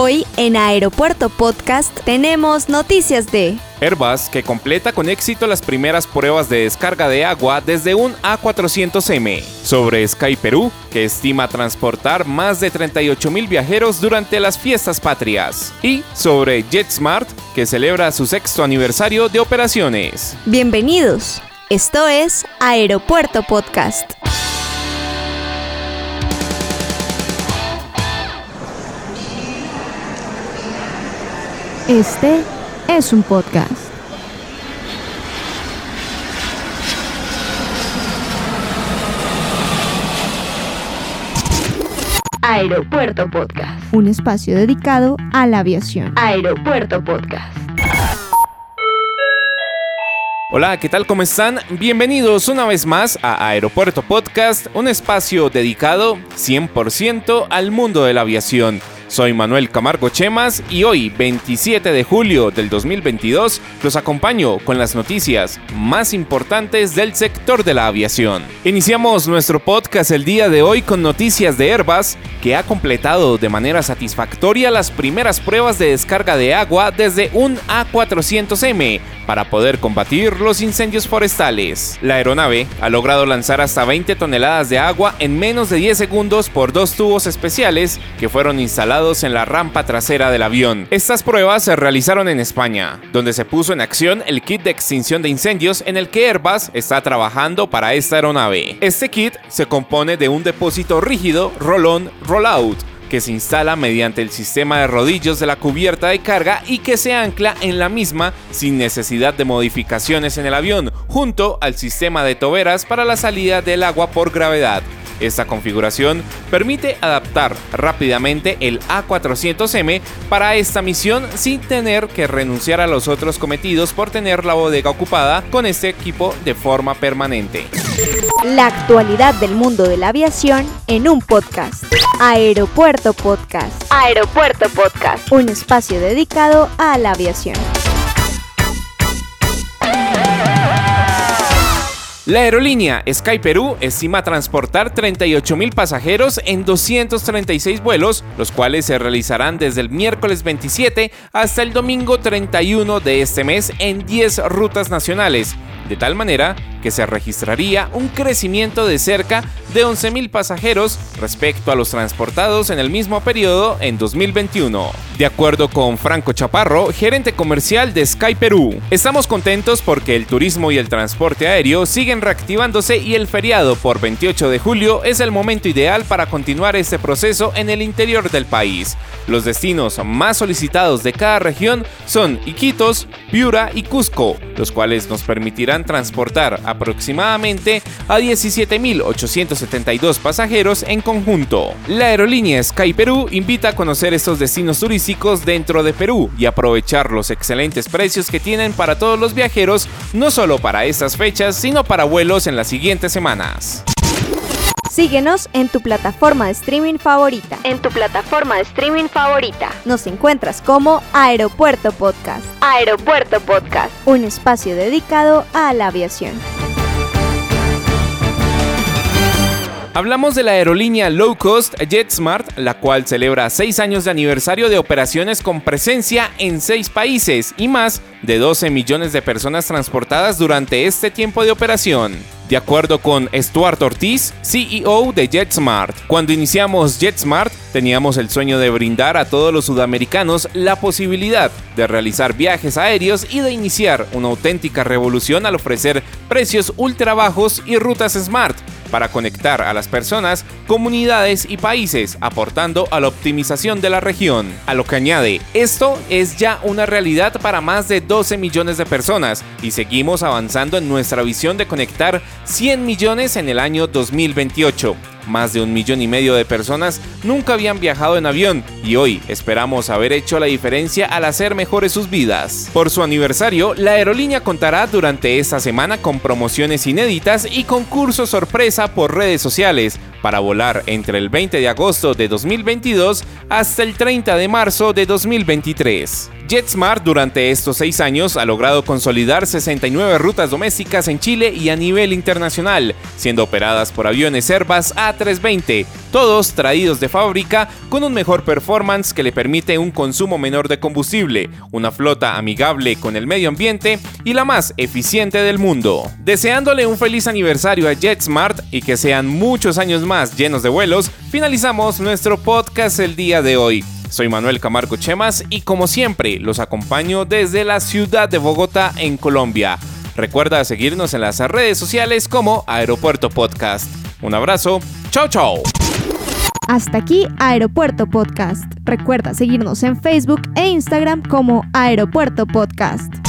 Hoy en Aeropuerto Podcast tenemos noticias de Airbus, que completa con éxito las primeras pruebas de descarga de agua desde un A400M. Sobre Sky Perú, que estima transportar más de 38.000 viajeros durante las fiestas patrias. Y sobre JetSmart, que celebra su sexto aniversario de operaciones. Bienvenidos. Esto es Aeropuerto Podcast. Este es un podcast. Aeropuerto Podcast. Un espacio dedicado a la aviación. Aeropuerto Podcast. Hola, ¿qué tal? ¿Cómo están? Bienvenidos una vez más a Aeropuerto Podcast, un espacio dedicado 100% al mundo de la aviación. Soy Manuel Camargo Chemas y hoy, 27 de julio del 2022, los acompaño con las noticias más importantes del sector de la aviación. Iniciamos nuestro podcast el día de hoy con noticias de Airbus, que ha completado de manera satisfactoria las primeras pruebas de descarga de agua desde un A400M para poder combatir los incendios forestales. La aeronave ha logrado lanzar hasta 20 toneladas de agua en menos de 10 segundos por dos tubos especiales que fueron instalados en la rampa trasera del avión. Estas pruebas se realizaron en España, donde se puso en acción el kit de extinción de incendios en el que Airbus está trabajando para esta aeronave. Este kit se compone de un depósito rígido roll-on, roll-out, que se instala mediante el sistema de rodillos de la cubierta de carga y que se ancla en la misma sin necesidad de modificaciones en el avión, junto al sistema de toberas para la salida del agua por gravedad. Esta configuración permite adaptar rápidamente el A400M para esta misión sin tener que renunciar a los otros cometidos por tener la bodega ocupada con este equipo de forma permanente. La actualidad del mundo de la aviación en un podcast. Aeropuerto Podcast. Aeropuerto Podcast. Un espacio dedicado a la aviación. La aerolínea Sky Perú estima transportar 38.000 pasajeros en 236 vuelos, los cuales se realizarán desde el miércoles 27 hasta el domingo 31 de este mes en 10 rutas nacionales, de tal manera que se registraría un crecimiento de cerca de 11.000 pasajeros respecto a los transportados en el mismo periodo en 2021. De acuerdo con Franco Chaparro, gerente comercial de Sky Perú, estamos contentos porque el turismo y el transporte aéreo siguen reactivándose y el feriado por 28 de julio es el momento ideal para continuar este proceso en el interior del país. Los destinos más solicitados de cada región son Iquitos, Piura y Cusco, los cuales nos permitirán transportar aproximadamente a 17.872 pasajeros en conjunto. La aerolínea Sky Perú invita a conocer estos destinos turísticos dentro de Perú y aprovechar los excelentes precios que tienen para todos los viajeros, no solo para estas fechas, sino para vuelos en las siguientes semanas. Síguenos en tu plataforma de streaming favorita. En tu plataforma de streaming favorita. Nos encuentras como Aeropuerto Podcast. Aeropuerto Podcast. Un espacio dedicado a la aviación. Hablamos de la aerolínea low cost JetSmart, la cual celebra 6 años de aniversario de operaciones con presencia en 6 países y más de 12 millones de personas transportadas durante este tiempo de operación. De acuerdo con Stuart Ortiz, CEO de JetSmart, cuando iniciamos JetSmart teníamos el sueño de brindar a todos los sudamericanos la posibilidad de realizar viajes aéreos y de iniciar una auténtica revolución al ofrecer precios ultra bajos y rutas smart para conectar a las personas, comunidades y países, aportando a la optimización de la región. A lo que añade, esto es ya una realidad para más de 12 millones de personas y seguimos avanzando en nuestra visión de conectar 100 millones en el año 2028. Más de un millón y medio de personas nunca habían viajado en avión y hoy esperamos haber hecho la diferencia al hacer mejores sus vidas. Por su aniversario, la aerolínea contará durante esta semana con promociones inéditas y concursos sorpresa por redes sociales para volar entre el 20 de agosto de 2022 hasta el 30 de marzo de 2023. JetSmart durante estos seis años ha logrado consolidar 69 rutas domésticas en Chile y a nivel internacional, siendo operadas por aviones Airbus A320, todos traídos de fábrica con un mejor performance que le permite un consumo menor de combustible, una flota amigable con el medio ambiente y la más eficiente del mundo. Deseándole un feliz aniversario a JetSmart y que sean muchos años más llenos de vuelos, finalizamos nuestro podcast el día de hoy. Soy Manuel Camargo Chemas y como siempre los acompaño desde la ciudad de Bogotá en Colombia. Recuerda seguirnos en las redes sociales como Aeropuerto Podcast. Un abrazo, chao chao. Hasta aquí Aeropuerto Podcast. Recuerda seguirnos en Facebook e Instagram como Aeropuerto Podcast.